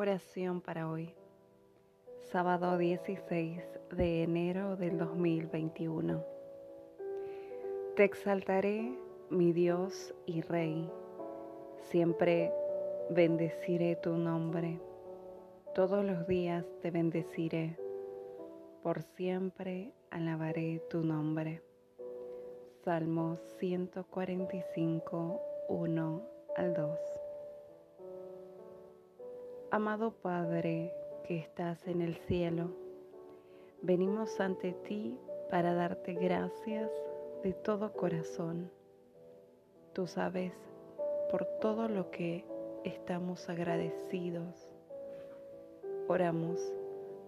Oración para hoy, sábado 16 de enero del 2021. Te exaltaré, mi Dios y Rey, siempre bendeciré tu nombre, todos los días te bendeciré, por siempre alabaré tu nombre. Salmo 145, 1 al 2. Amado Padre que estás en el cielo, venimos ante ti para darte gracias de todo corazón. Tú sabes por todo lo que estamos agradecidos. Oramos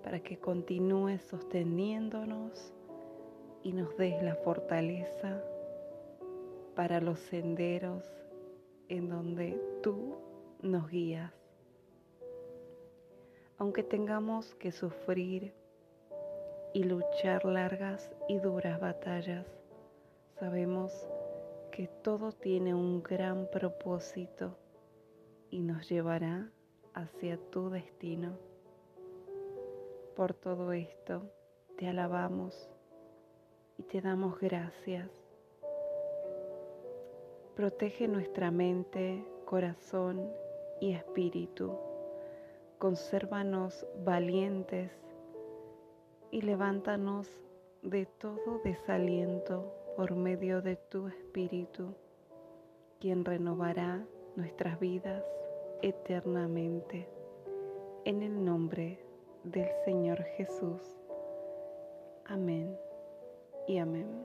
para que continúes sosteniéndonos y nos des la fortaleza para los senderos en donde tú nos guías aunque tengamos que sufrir y luchar largas y duras batallas, sabemos que todo tiene un gran propósito y nos llevará hacia tu destino. Por todo esto, te alabamos y te damos gracias. Protege nuestra mente, corazón y espíritu consérvanos valientes y levántanos de todo desaliento por medio de tu Espíritu, quien renovará nuestras vidas eternamente. En el nombre del Señor Jesús. Amén y amén.